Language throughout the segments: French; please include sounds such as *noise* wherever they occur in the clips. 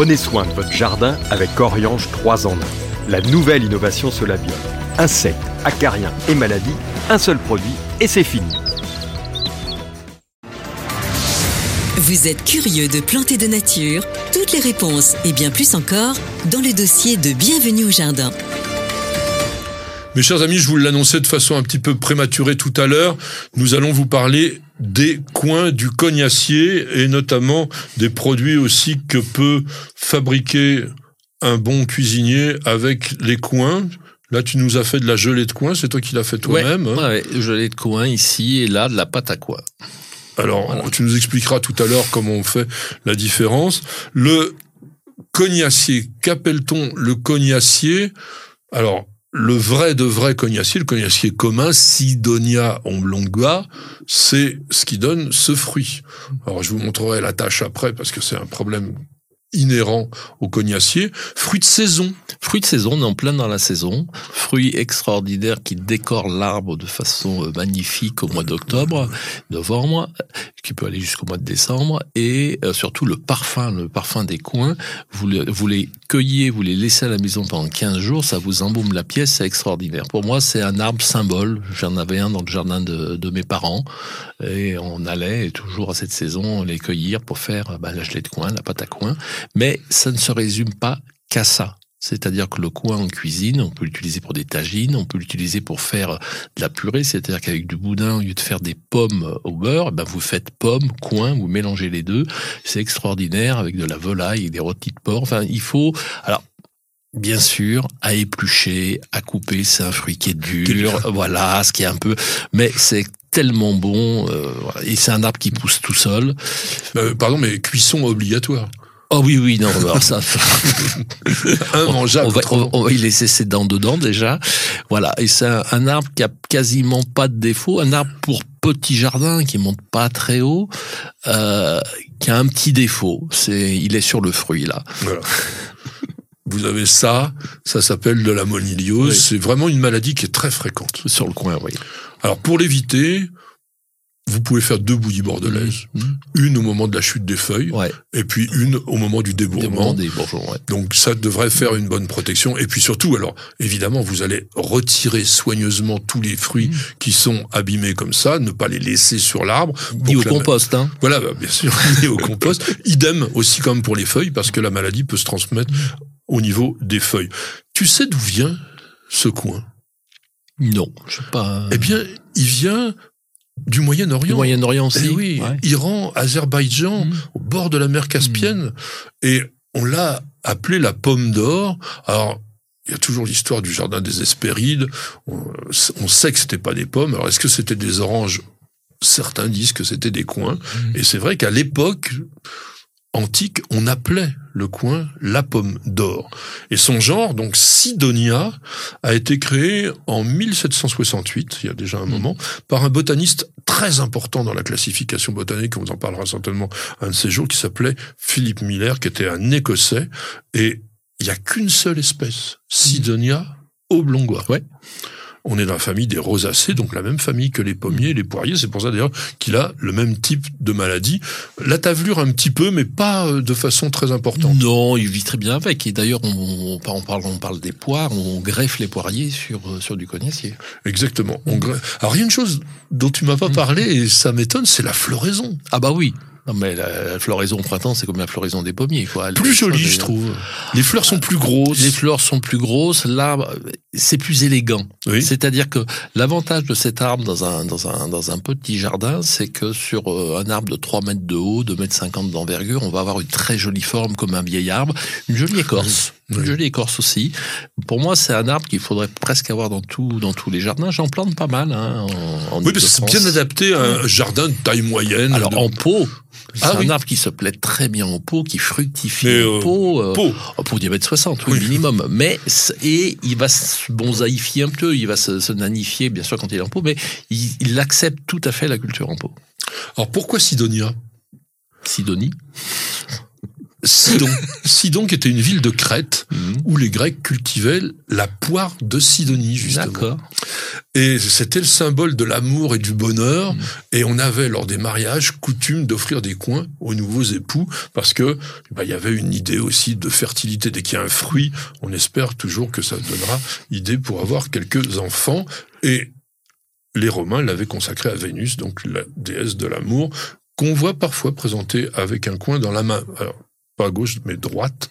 Prenez soin de votre jardin avec Oriange 3 en 1. La nouvelle innovation Solabium. Insectes, acariens et maladies, un seul produit et c'est fini. Vous êtes curieux de planter de nature? Toutes les réponses et bien plus encore dans le dossier de Bienvenue au Jardin. Mes chers amis, je vous l'annonçais de façon un petit peu prématurée tout à l'heure. Nous allons vous parler des coins du cognacier et notamment des produits aussi que peut fabriquer un bon cuisinier avec les coins. Là, tu nous as fait de la gelée de coin, c'est toi qui l'as fait toi-même. Ouais, hein. ouais, gelée de coin ici et là, de la pâte à coin. Alors, tu nous expliqueras tout à l'heure comment on fait la différence. Le cognacier, qu'appelle-t-on le cognacier? Alors, le vrai de vrai cognacier, le cognacier commun, Sidonia oblongua, c'est ce qui donne ce fruit. Alors, je vous montrerai la tâche après parce que c'est un problème inhérent au cognacier. Fruit de saison. Fruit de saison, on est en plein dans la saison. Fruit extraordinaire qui décore l'arbre de façon euh, magnifique au mois d'octobre, novembre, qui peut aller jusqu'au mois de décembre. Et euh, surtout le parfum, le parfum des coins. Vous, vous les cueillez, vous les laissez à la maison pendant 15 jours, ça vous embaume la pièce, c'est extraordinaire. Pour moi, c'est un arbre symbole. J'en avais un dans le jardin de, de, mes parents. Et on allait toujours à cette saison les cueillir pour faire bah, la gelée de coin, la pâte à coin. Mais ça ne se résume pas qu'à ça. C'est-à-dire que le coin en cuisine, on peut l'utiliser pour des tagines, on peut l'utiliser pour faire de la purée, c'est-à-dire qu'avec du boudin, au lieu de faire des pommes au beurre, ben vous faites pommes, coin, vous mélangez les deux. C'est extraordinaire avec de la volaille et des rôtis de porc. Enfin, il faut... Alors, Bien sûr, à éplucher, à couper, c'est un fruit qui est dur, voilà, ce qui est un peu, mais c'est tellement bon, euh, et c'est un arbre qui pousse tout seul. Euh, pardon, mais cuisson obligatoire. Oh oui, oui, non, alors ça. *laughs* on, va, on, va, y laisser ses dents dedans déjà. Voilà, et c'est un, arbre qui a quasiment pas de défaut, un arbre pour petit jardin qui monte pas très haut, euh, qui a un petit défaut, c'est il est sur le fruit là. Voilà. *laughs* Vous avez ça, ça s'appelle de la moniliose. C'est vraiment une maladie qui est très fréquente. Sur le coin, oui. Alors pour l'éviter, vous pouvez faire deux bouillies bordelaises. Mmh. Mmh. Une au moment de la chute des feuilles, et puis une au moment du débourrement. Des Donc ça devrait faire une bonne protection. Et puis surtout, alors évidemment, vous allez retirer soigneusement tous les fruits mmh. qui sont abîmés comme ça, ne pas les laisser sur l'arbre. Ni au compost, hein. Voilà, bah, bien sûr, *laughs* ni au compost. Idem aussi comme pour les feuilles, parce que la maladie peut se transmettre au niveau des feuilles. Tu sais d'où vient ce coin? Non, je sais pas. Eh bien, il vient du Moyen-Orient. Du Moyen-Orient aussi. Eh oui, Iran, Azerbaïdjan, mm. au bord de la mer Caspienne. Mm. Et on l'a appelé la pomme d'or. Alors, il y a toujours l'histoire du jardin des Hespérides. On, sait que c'était pas des pommes. Alors, est-ce que c'était des oranges? Certains disent que c'était des coins. Mm. Et c'est vrai qu'à l'époque, antique, on appelait le coin la pomme d'or. Et son genre, donc Sidonia, a été créé en 1768, il y a déjà un hmm. moment, par un botaniste très important dans la classification botanique, on vous en parlera certainement un de ces jours, qui s'appelait Philippe Miller, qui était un Écossais, et il n'y a qu'une seule espèce, Sidonia oblongua. Ouais on est dans la famille des rosacées, donc la même famille que les pommiers et les poiriers. C'est pour ça d'ailleurs qu'il a le même type de maladie. La tavelure un petit peu, mais pas euh, de façon très importante. Non, il vit très bien avec. Et d'ailleurs, on, parle, on parle des poires, on greffe les poiriers sur, euh, sur du cognacier. Exactement. On greffe. Alors, il y a une chose dont tu m'as pas mm. parlé, et ça m'étonne, c'est la floraison. Ah bah oui. Non mais la, floraison au printemps, c'est comme la floraison des pommiers, quoi. Plus jolie, je trouve. Les fleurs sont plus grosses. Les fleurs sont plus grosses. L'arbre, c'est plus élégant. C'est-à-dire que l'avantage de cet arbre dans un dans un dans un petit jardin, c'est que sur euh, un arbre de 3 mètres de haut, 2 mètres 50 d'envergure, on va avoir une très jolie forme comme un vieil arbre, une jolie écorce. Une jolie écorce aussi. Pour moi, c'est un arbre qu'il faudrait presque avoir dans tout, dans tous les jardins. J'en plante pas mal. Hein, en, oui, parce que c'est bien adapté à un jardin de taille moyenne. Alors en pot, c'est ah un arbre qui se plaît très bien en pot, qui fructifie en euh, pot, euh, pot. pour diabète 60, oui, minimum. Mais et il va se bonsaïfier un peu, il va se, nanifier, bien sûr, quand il est en pot, mais il, il accepte tout à fait la culture en pot. Alors pourquoi Sidonia? Sidonie Sidon. *laughs* Sidon qui était une ville de Crète Mhm. où les Grecs cultivaient la poire de Sidonie justement. Et c'était le symbole de l'amour et du bonheur. Mhm. Et on avait lors des mariages coutume d'offrir des coins aux nouveaux époux parce que bah, il y avait une idée aussi de fertilité. Dès qu'il y a un fruit, on espère toujours que ça donnera idée pour avoir quelques enfants. Et les Romains l'avaient consacré à Vénus, donc la déesse de l'amour, qu'on voit parfois présentée avec un coin dans la main. Alors, pas à gauche, mais droite,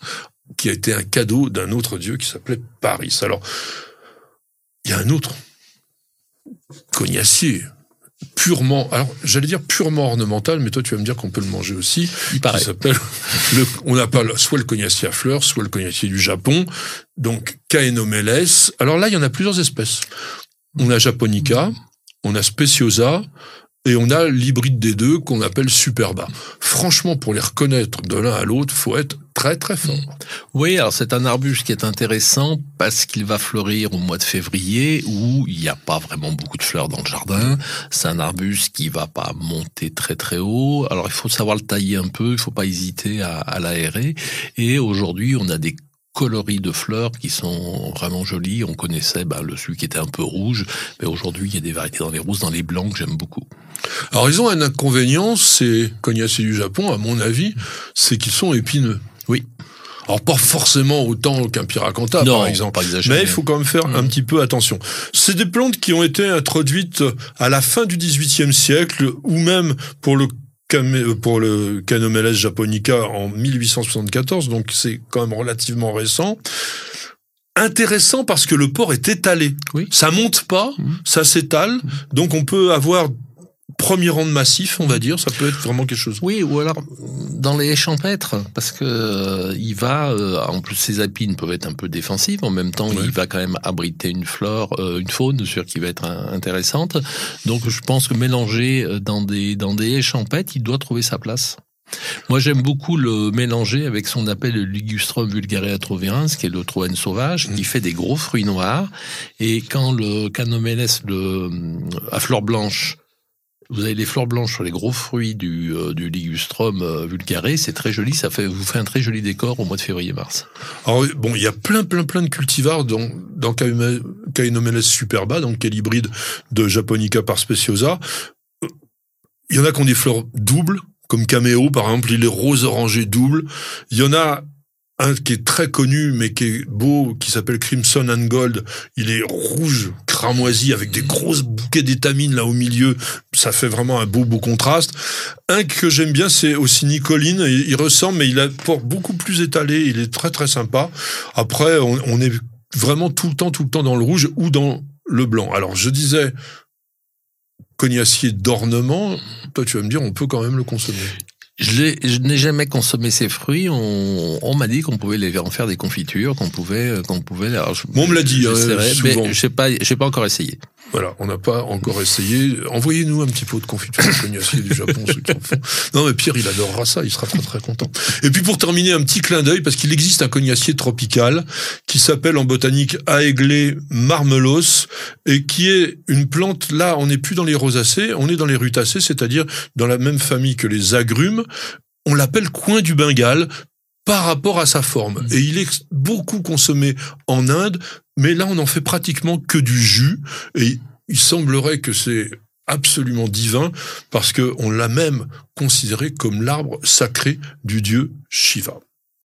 qui a été un cadeau d'un autre dieu qui s'appelait Paris. Alors, il y a un autre cognacier, purement, alors j'allais dire purement ornemental, mais toi tu vas me dire qu'on peut le manger aussi, Il paraît. s'appelle, le, on appelle soit le cognacier à fleurs, soit le cognacier du Japon, donc Caenomelles. Alors là, il y en a plusieurs espèces. On a Japonica, on a Speciosa, et on a l'hybride des deux qu'on appelle Superba. Franchement, pour les reconnaître de l'un à l'autre, faut être très très fort. Oui, alors c'est un arbuste qui est intéressant parce qu'il va fleurir au mois de février où il n'y a pas vraiment beaucoup de fleurs dans le jardin. C'est un arbuste qui va pas monter très très haut. Alors il faut savoir le tailler un peu, il faut pas hésiter à, à l'aérer. Et aujourd'hui, on a des coloris de fleurs qui sont vraiment jolis. On connaissait ben, le celui qui était un peu rouge, mais aujourd'hui il y a des variétés dans les rousses, dans les blancs que j'aime beaucoup. Alors ils ont un inconvénient, c'est cognaciers du Japon, à mon avis, c'est qu'ils sont épineux. Oui. Alors pas forcément autant qu'un piracanta, par exemple. pas. Mais il faut quand même faire un Mm. petit peu attention. C'est des plantes qui ont été introduites à la fin du XVIIIe siècle, ou même pour le pour le Canomelles japonica en 1874, donc c'est quand même relativement récent. Intéressant parce que le port est étalé. Oui. Ça monte pas, Mhm. ça s'étale, donc on peut avoir premier rang de massif, on va dire, ça peut être vraiment quelque chose. Oui, ou alors dans les champêtres, parce que euh, il va, euh, en plus ses épines peuvent être un peu défensives, en même temps Ouais. il va quand même abriter une flore, euh, une faune sûr qui va être euh, intéressante. Donc je pense que mélanger euh, dans des dans des champêtres, il doit trouver sa place. Moi, j'aime beaucoup le mélanger avec son appelle le Ligustrum vulgare trovirens, qui est le troène sauvage, qui fait des gros fruits noirs. Et quand le Canomelles le, à fleurs blanches, vous avez les fleurs blanches sur les gros fruits du, euh, du Ligustrum euh, vulgare, c'est très joli, ça fait, vous fait un très joli décor au mois de février-mars. Alors bon, il y a plein, plein, plein de cultivars dans, dans Caenomelles superba, donc qui est l'hybride de Japonica par speciosa. Euh, Il y en a qui ont des fleurs doubles, comme Cameo, par exemple, il est rose orangé double. Il y en a un qui est très connu, mais qui est beau, qui s'appelle Crimson and Gold. Il est rouge, cramoisi, avec des grosses bouquets d'étamines là au milieu. Ça fait vraiment un beau, beau contraste. Un que j'aime bien, c'est aussi Nicoline. Il, il ressemble, mais il a port beaucoup plus étalé. Il est très, très sympa. Après, on, on est vraiment tout le temps, tout le temps dans le rouge ou dans le blanc. Alors, je disais, cognacier d'ornement, toi, tu vas me dire, on peut quand même le consommer. Je, n'ai jamais consommé ces fruits. On, on m'a dit qu'on pouvait les en faire des confitures, qu'on pouvait, qu'on pouvait. alors je- Bon, on me l'a dit, j'essaierai, souvent. mais je sais pas, j'ai pas encore essayé. Voilà, on n'a pas encore essayé. Envoyez-nous un petit pot de confiture de cognacier du Japon, ceux qui en font. Non, mais Pierre, il adorera ça, il sera très très content. Et puis pour terminer, un petit clin d'œil, parce qu'il existe un cognacier tropical qui s'appelle en botanique Aegle marmelos, et qui est une plante, là, on n'est plus dans les rosacées, on est dans les rutacées, c'est-à-dire dans la même famille que les agrumes. On l'appelle coin du Bengale par rapport à sa forme. Et il est beaucoup consommé en Inde, mais là, on n'en fait pratiquement que du jus. Et il semblerait que c'est absolument divin parce que on l'a même considéré comme l'arbre sacré du dieu Shiva.